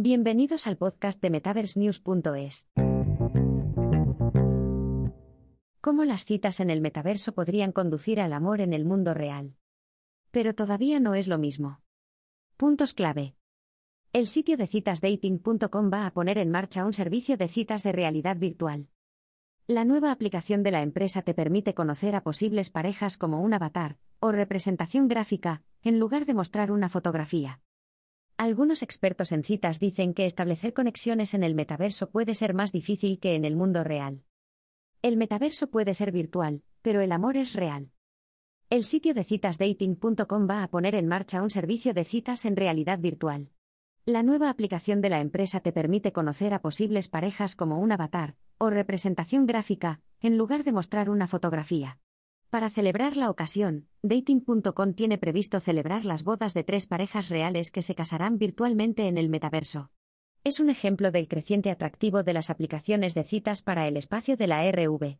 Bienvenidos al podcast de MetaverseNews.es. ¿Cómo las citas en el metaverso podrían conducir al amor en el mundo real? Pero todavía no es lo mismo. Puntos clave. El sitio de citas dating.com va a poner en marcha un servicio de citas de realidad virtual. La nueva aplicación de la empresa te permite conocer a posibles parejas como un avatar o representación gráfica, en lugar de mostrar una fotografía. Algunos expertos en citas dicen que establecer conexiones en el metaverso puede ser más difícil que en el mundo real. El metaverso puede ser virtual, pero el amor es real. El sitio de citas dating.com va a poner en marcha un servicio de citas en realidad virtual. La nueva aplicación de la empresa te permite conocer a posibles parejas como un avatar o representación gráfica, en lugar de mostrar una fotografía. Para celebrar la ocasión, Dating.com tiene previsto celebrar las bodas de tres parejas reales que se casarán virtualmente en el metaverso. Es un ejemplo del creciente atractivo de las aplicaciones de citas para el espacio de la RV.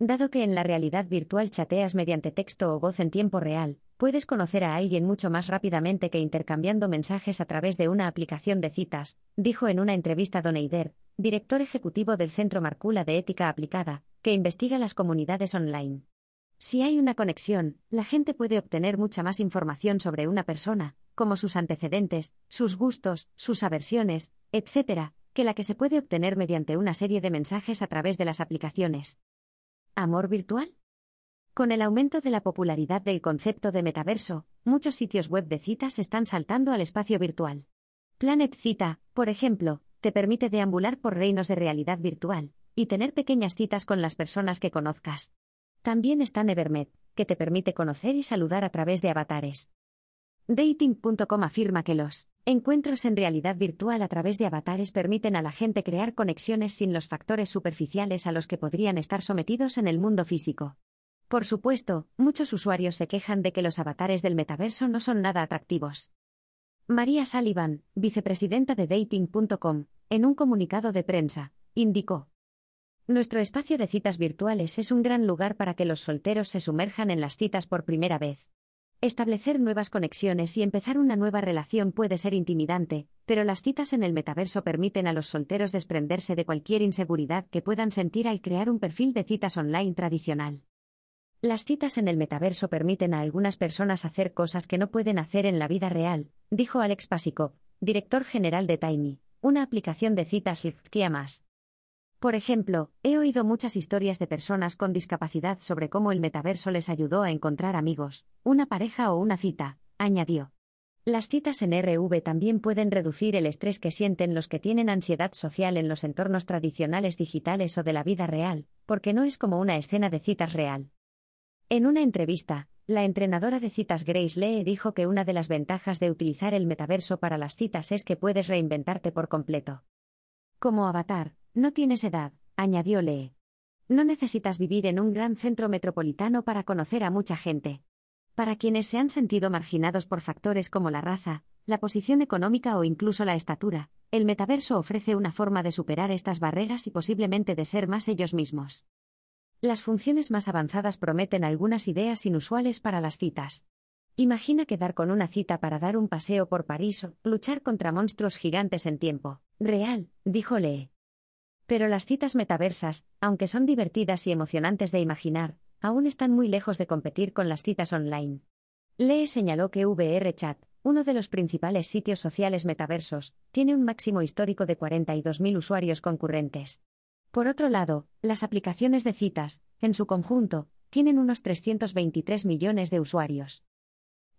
Dado que en la realidad virtual chateas mediante texto o voz en tiempo real, puedes conocer a alguien mucho más rápidamente que intercambiando mensajes a través de una aplicación de citas, dijo en una entrevista Don Eider, director ejecutivo del Centro Marcula de Ética Aplicada, que investiga las comunidades online. Si hay una conexión, la gente puede obtener mucha más información sobre una persona, como sus antecedentes, sus gustos, sus aversiones, etc., que la que se puede obtener mediante una serie de mensajes a través de las aplicaciones. ¿Amor virtual? Con el aumento de la popularidad del concepto de metaverso, muchos sitios web de citas están saltando al espacio virtual. Planet Cita, por ejemplo, te permite deambular por reinos de realidad virtual y tener pequeñas citas con las personas que conozcas. También está Nevermet, que te permite conocer y saludar a través de avatares. Dating.com afirma que los encuentros en realidad virtual a través de avatares permiten a la gente crear conexiones sin los factores superficiales a los que podrían estar sometidos en el mundo físico. Por supuesto, muchos usuarios se quejan de que los avatares del metaverso no son nada atractivos. María Sullivan, vicepresidenta de Dating.com, en un comunicado de prensa, indicó. Nuestro espacio de citas virtuales es un gran lugar para que los solteros se sumerjan en las citas por primera vez. Establecer nuevas conexiones y empezar una nueva relación puede ser intimidante, pero las citas en el metaverso permiten a los solteros desprenderse de cualquier inseguridad que puedan sentir al crear un perfil de citas online tradicional. Las citas en el metaverso permiten a algunas personas hacer cosas que no pueden hacer en la vida real, dijo Alex Pasikov, director general de Tiny, una aplicación de citas que más. Por ejemplo, he oído muchas historias de personas con discapacidad sobre cómo el metaverso les ayudó a encontrar amigos, una pareja o una cita, añadió. Las citas en RV también pueden reducir el estrés que sienten los que tienen ansiedad social en los entornos tradicionales digitales o de la vida real, porque no es como una escena de citas real. En una entrevista, la entrenadora de citas Grace Lee dijo que una de las ventajas de utilizar el metaverso para las citas es que puedes reinventarte por completo. Como avatar, no tienes edad, añadió Lee. No necesitas vivir en un gran centro metropolitano para conocer a mucha gente. Para quienes se han sentido marginados por factores como la raza, la posición económica o incluso la estatura, el metaverso ofrece una forma de superar estas barreras y posiblemente de ser más ellos mismos. Las funciones más avanzadas prometen algunas ideas inusuales para las citas. Imagina quedar con una cita para dar un paseo por París o luchar contra monstruos gigantes en tiempo real, dijo Lee. Pero las citas metaversas, aunque son divertidas y emocionantes de imaginar, aún están muy lejos de competir con las citas online. Lee señaló que VRChat, uno de los principales sitios sociales metaversos, tiene un máximo histórico de 42.000 usuarios concurrentes. Por otro lado, las aplicaciones de citas, en su conjunto, tienen unos 323 millones de usuarios.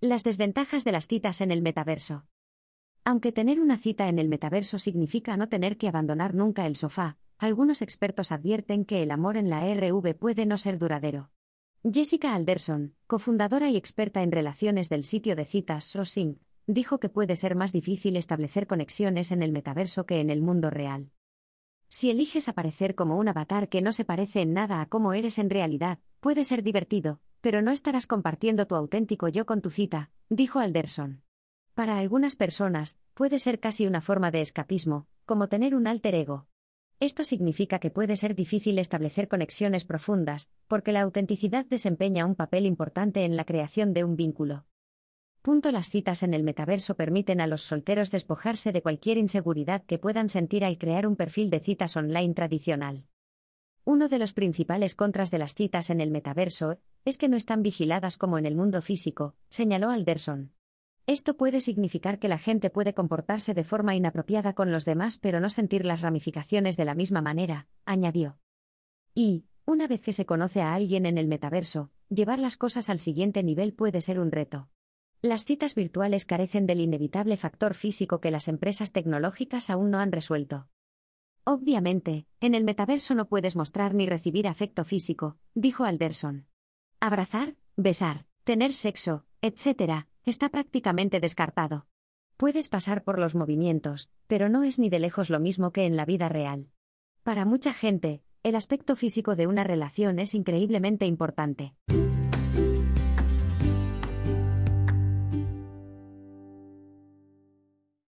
Las desventajas de las citas en el metaverso. Aunque tener una cita en el metaverso significa no tener que abandonar nunca el sofá, algunos expertos advierten que el amor en la RV puede no ser duradero. Jessica Alderson, cofundadora y experta en relaciones del sitio de citas Sosing, dijo que puede ser más difícil establecer conexiones en el metaverso que en el mundo real. Si eliges aparecer como un avatar que no se parece en nada a cómo eres en realidad, puede ser divertido, pero no estarás compartiendo tu auténtico yo con tu cita, dijo Alderson. Para algunas personas, puede ser casi una forma de escapismo, como tener un alter ego. Esto significa que puede ser difícil establecer conexiones profundas, porque la autenticidad desempeña un papel importante en la creación de un vínculo. Punto las citas en el metaverso permiten a los solteros despojarse de cualquier inseguridad que puedan sentir al crear un perfil de citas online tradicional. Uno de los principales contras de las citas en el metaverso es que no están vigiladas como en el mundo físico, señaló Alderson. Esto puede significar que la gente puede comportarse de forma inapropiada con los demás pero no sentir las ramificaciones de la misma manera, añadió. Y, una vez que se conoce a alguien en el metaverso, llevar las cosas al siguiente nivel puede ser un reto. Las citas virtuales carecen del inevitable factor físico que las empresas tecnológicas aún no han resuelto. Obviamente, en el metaverso no puedes mostrar ni recibir afecto físico, dijo Alderson. Abrazar, besar, tener sexo, etc., está prácticamente descartado. Puedes pasar por los movimientos, pero no es ni de lejos lo mismo que en la vida real. Para mucha gente, el aspecto físico de una relación es increíblemente importante.